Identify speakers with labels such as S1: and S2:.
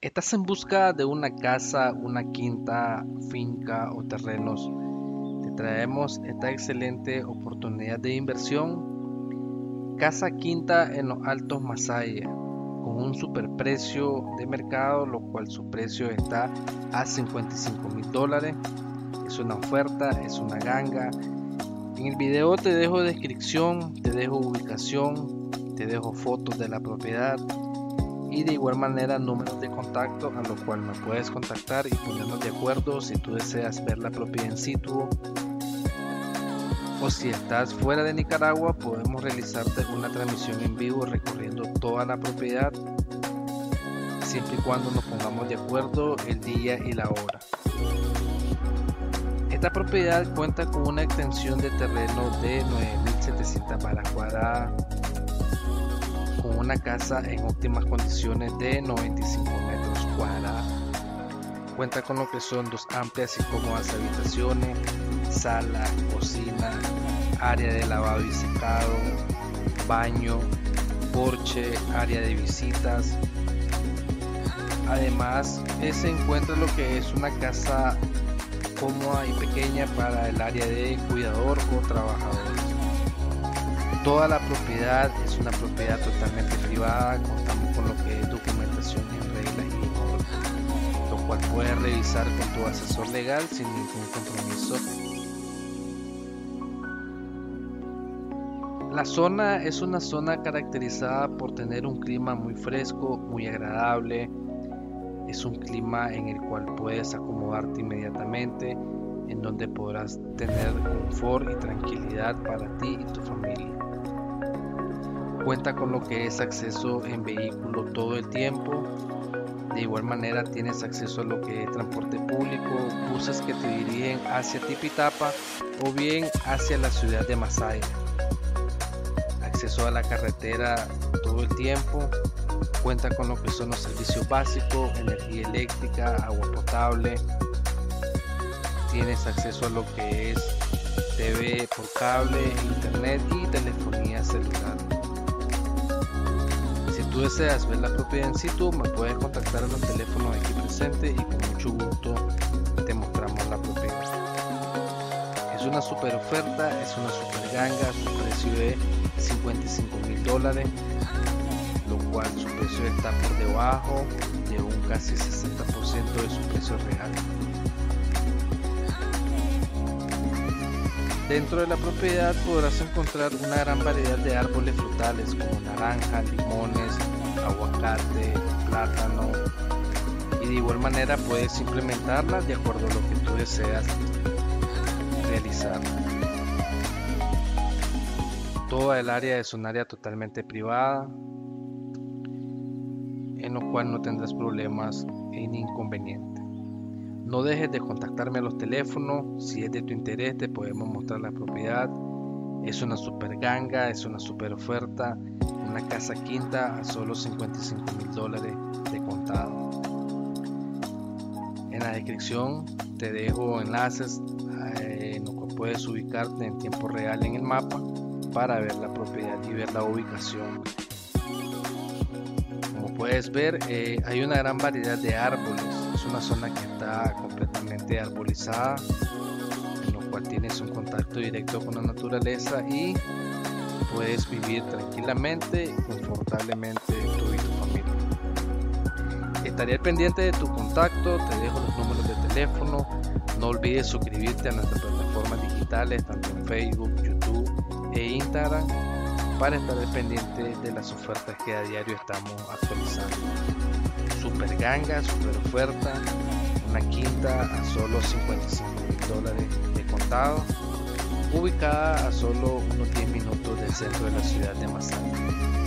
S1: ¿Estás en busca de una casa, una quinta, finca o terrenos? Te traemos esta excelente oportunidad de inversión. Casa quinta en los Altos Masaya, con un superprecio de mercado, lo cual su precio está a 55 mil dólares. Es una oferta, es una ganga. En el video te dejo descripción, te dejo ubicación, te dejo fotos de la propiedad y de igual manera números de contacto a lo cual me puedes contactar y ponernos de acuerdo si tú deseas ver la propiedad en situ o si estás fuera de Nicaragua podemos realizarte una transmisión en vivo recorriendo toda la propiedad siempre y cuando nos pongamos de acuerdo el día y la hora. Esta propiedad cuenta con una extensión de terreno de 9.700 balas cuadradas con una casa en óptimas condiciones de 95 metros cuadrados. Cuenta con lo que son dos amplias y cómodas habitaciones, sala, cocina, área de lavado y secado, baño, porche, área de visitas. Además, se encuentra lo que es una casa cómoda y pequeña para el área de cuidador o trabajador. Toda la propiedad es una propiedad totalmente privada, contamos con lo que es documentación en regla y lo cual puedes revisar con tu asesor legal sin ningún compromiso. La zona es una zona caracterizada por tener un clima muy fresco, muy agradable. Es un clima en el cual puedes acomodarte inmediatamente, en donde podrás tener confort y tranquilidad para ti y tu familia cuenta con lo que es acceso en vehículo todo el tiempo. De igual manera tienes acceso a lo que es transporte público, buses que te dirigen hacia Tipitapa o bien hacia la ciudad de Masaya. Acceso a la carretera todo el tiempo. Cuenta con lo que son los servicios básicos, energía eléctrica, agua potable. Tienes acceso a lo que es TV por cable, internet y telefonía celular tú deseas ver la propiedad en situ, me puedes contactar en el teléfono aquí presente y con mucho gusto te mostramos la propiedad. Es una super oferta, es una super ganga, su precio es 55 mil dólares, lo cual su precio está por debajo de un casi 60% de su precio real. Dentro de la propiedad podrás encontrar una gran variedad de árboles frutales como naranja, limones, aguacate, plátano y de igual manera puedes implementarla de acuerdo a lo que tú deseas realizar. Toda el área es un área totalmente privada en lo cual no tendrás problemas ni inconvenientes. No dejes de contactarme a los teléfonos. Si es de tu interés, te podemos mostrar la propiedad. Es una super ganga, es una super oferta. Una casa quinta a solo 55 mil dólares de contado. En la descripción te dejo enlaces eh, en los que puedes ubicarte en tiempo real en el mapa para ver la propiedad y ver la ubicación. Como puedes ver, eh, hay una gran variedad de árboles es una zona que está completamente arbolizada, en lo cual tienes un contacto directo con la naturaleza y puedes vivir tranquilamente y confortablemente tú y tu familia. Estaré pendiente de tu contacto, te dejo los números de teléfono, no olvides suscribirte a nuestras plataformas digitales, tanto en Facebook, YouTube e Instagram, para estar pendiente de las ofertas que a diario estamos actualizando super ganga, super oferta, una quinta a solo 55 mil dólares de contado, ubicada a solo unos 10 minutos del centro de la ciudad de Massachusetts.